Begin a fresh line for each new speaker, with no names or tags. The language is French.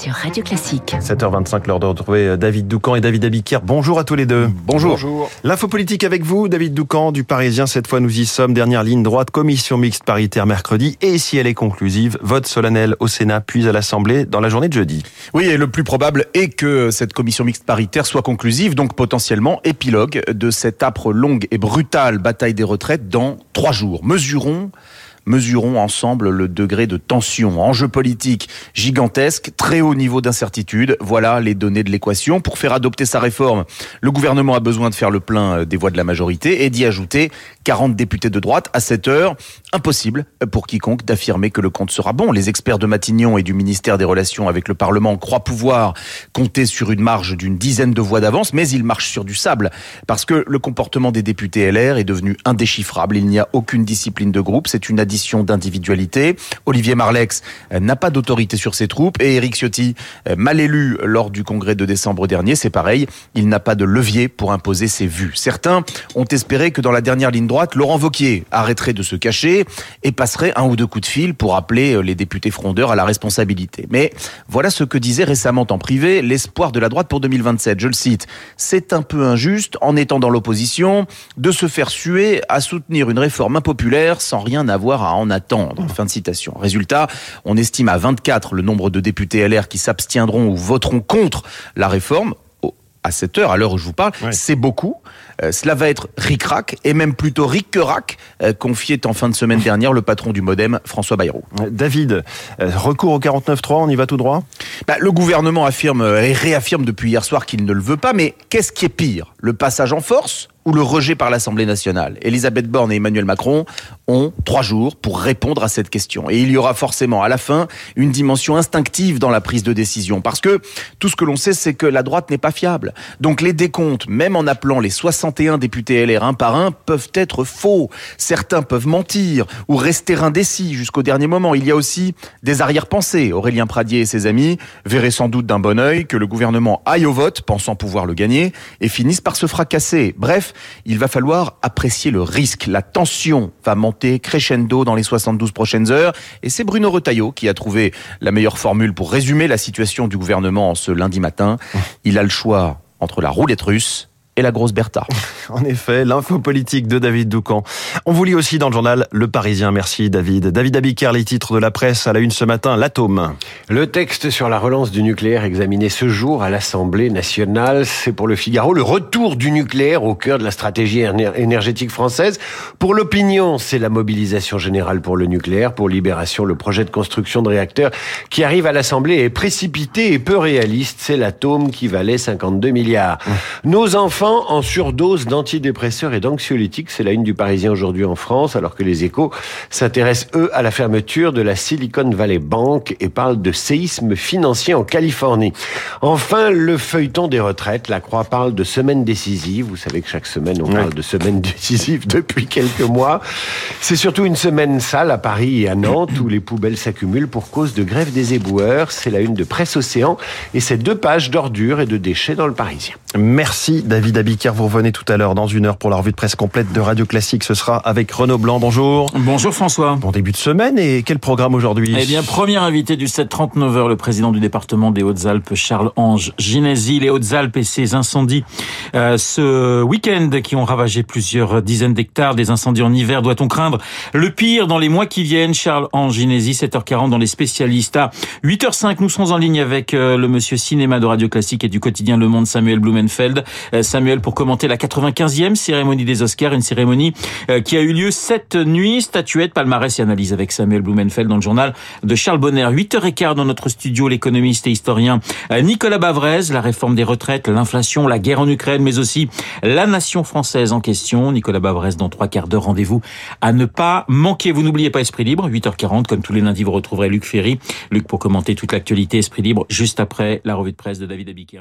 sur Radio Classique.
7h25, l'heure de retrouver David Doucan et David Abiquière. Bonjour à tous les deux.
Bonjour.
Bonjour.
L'info politique avec vous, David Doucan du Parisien. Cette fois, nous y sommes. Dernière ligne droite, commission mixte paritaire mercredi. Et si elle est conclusive, vote solennel au Sénat puis à l'Assemblée dans la journée de jeudi.
Oui, et le plus probable est que cette commission mixte paritaire soit conclusive, donc potentiellement épilogue de cette âpre, longue et brutale bataille des retraites dans trois jours. Mesurons mesurons ensemble le degré de tension. Enjeu politique gigantesque, très haut niveau d'incertitude. Voilà les données de l'équation. Pour faire adopter sa réforme, le gouvernement a besoin de faire le plein des voix de la majorité et d'y ajouter 40 députés de droite à cette heure. Impossible pour quiconque d'affirmer que le compte sera bon. Les experts de Matignon et du ministère des Relations avec le Parlement croient pouvoir compter sur une marge d'une dizaine de voix d'avance, mais ils marchent sur du sable parce que le comportement des députés LR est devenu indéchiffrable. Il n'y a aucune discipline de groupe. C'est une d'individualité. Olivier Marlex n'a pas d'autorité sur ses troupes et Éric Ciotti, mal élu lors du congrès de décembre dernier, c'est pareil. Il n'a pas de levier pour imposer ses vues. Certains ont espéré que dans la dernière ligne droite, Laurent Vauquier arrêterait de se cacher et passerait un ou deux coups de fil pour appeler les députés frondeurs à la responsabilité. Mais voilà ce que disait récemment en privé l'espoir de la droite pour 2027. Je le cite. C'est un peu injuste, en étant dans l'opposition, de se faire suer à soutenir une réforme impopulaire sans rien avoir à en attendre. Fin de citation. Résultat, on estime à 24 le nombre de députés LR qui s'abstiendront ou voteront contre la réforme à cette heure, à l'heure où je vous parle, ouais. c'est beaucoup. Euh, cela va être ric-rac, et même plutôt ric-rac, euh, confiait en fin de semaine dernière le patron du Modem, François Bayrou.
David, euh, recours au 49.3, on y va tout droit?
Bah, Le gouvernement affirme et réaffirme depuis hier soir qu'il ne le veut pas, mais qu'est-ce qui est pire? Le passage en force? Ou le rejet par l'Assemblée nationale Elisabeth Borne et Emmanuel Macron ont trois jours pour répondre à cette question. Et il y aura forcément à la fin une dimension instinctive dans la prise de décision. Parce que tout ce que l'on sait, c'est que la droite n'est pas fiable. Donc les décomptes, même en appelant les 61 députés LR un par un, peuvent être faux. Certains peuvent mentir ou rester indécis jusqu'au dernier moment. Il y a aussi des arrière-pensées. Aurélien Pradier et ses amis verraient sans doute d'un bon œil que le gouvernement aille au vote, pensant pouvoir le gagner, et finisse par se fracasser. Bref, il va falloir apprécier le risque. La tension va monter crescendo dans les 72 prochaines heures. Et c'est Bruno Retailleau qui a trouvé la meilleure formule pour résumer la situation du gouvernement ce lundi matin. Il a le choix entre la roulette russe et la grosse Bertha.
En effet, l'info politique de David Doucan. On vous lit aussi dans le journal Le Parisien. Merci David. David Abiker, les titres de la presse à la une ce matin, l'atome.
Le texte sur la relance du nucléaire examiné ce jour à l'Assemblée nationale, c'est pour le Figaro le retour du nucléaire au cœur de la stratégie énergétique française. Pour l'opinion, c'est la mobilisation générale pour le nucléaire. Pour Libération, le projet de construction de réacteurs qui arrive à l'Assemblée est précipité et peu réaliste. C'est l'atome qui valait 52 milliards. Nos enfants en surdose d'antidépresseurs et d'anxiolytiques. C'est la une du Parisien aujourd'hui en France, alors que les échos s'intéressent, eux, à la fermeture de la Silicon Valley Bank et parlent de séisme financier en Californie. Enfin, le feuilleton des retraites. La Croix parle de semaine décisive. Vous savez que chaque semaine, on ouais. parle de semaine décisive depuis quelques mois. C'est surtout une semaine sale à Paris et à Nantes où les poubelles s'accumulent pour cause de grève des éboueurs. C'est la une de Presse Océan et c'est deux pages d'ordures et de déchets dans le Parisien.
Merci David Abiker. Vous revenez tout à l'heure dans une heure pour la revue de presse complète de Radio Classique. Ce sera avec Renaud Blanc. Bonjour.
Bonjour François.
Bon début de semaine et quel programme aujourd'hui?
Eh bien, premier invité du 7-39 heures, le président du département des Hautes-Alpes, Charles-Ange Ginesi. Les Hautes-Alpes et ses incendies euh, ce week-end qui ont ravagé plusieurs dizaines d'hectares. Des incendies en hiver. Doit-on craindre le pire dans les mois qui viennent? Charles-Ange Ginesi, 7h40 dans les spécialistes. À 8h05, nous serons en ligne avec euh, le monsieur cinéma de Radio Classique et du quotidien Le Monde, Samuel Blumenfeld. Euh, Samuel pour commenter la 95e cérémonie des Oscars, une cérémonie euh, qui a eu lieu cette nuit. Statuette, palmarès et analyse avec Samuel Blumenfeld dans le journal de Charles Bonner. 8h15 dans notre studio, l'économiste et historien euh, Nicolas Bavrez, la réforme des retraites, l'inflation, la guerre en Ukraine, mais aussi la nation française en question. Nicolas Bavrez dans trois quarts d'heure, rendez-vous à ne pas manquer. Vous n'oubliez pas Esprit Libre, 8h40, comme tous les lundis, vous retrouverez Luc Ferry. Luc pour commenter toute l'actualité Esprit Libre, juste après la revue de presse de David Abiker.